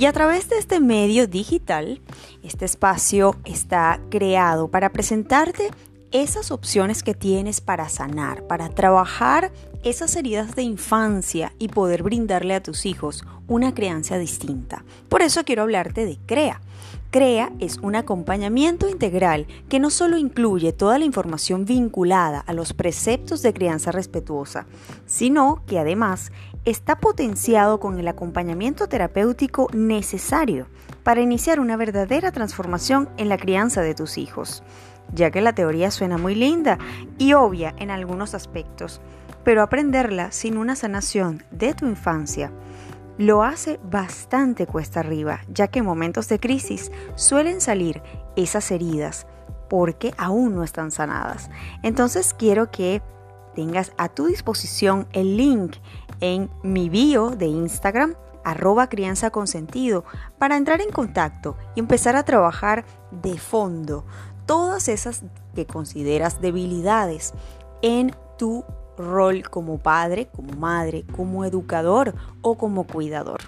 Y a través de este medio digital, este espacio está creado para presentarte esas opciones que tienes para sanar, para trabajar esas heridas de infancia y poder brindarle a tus hijos una crianza distinta. Por eso quiero hablarte de CREA. CREA es un acompañamiento integral que no solo incluye toda la información vinculada a los preceptos de crianza respetuosa, sino que además está potenciado con el acompañamiento terapéutico necesario para iniciar una verdadera transformación en la crianza de tus hijos ya que la teoría suena muy linda y obvia en algunos aspectos, pero aprenderla sin una sanación de tu infancia lo hace bastante cuesta arriba, ya que en momentos de crisis suelen salir esas heridas porque aún no están sanadas. Entonces quiero que tengas a tu disposición el link en mi bio de Instagram arroba crianza consentido para entrar en contacto y empezar a trabajar de fondo todas esas que consideras debilidades en tu rol como padre, como madre, como educador o como cuidador.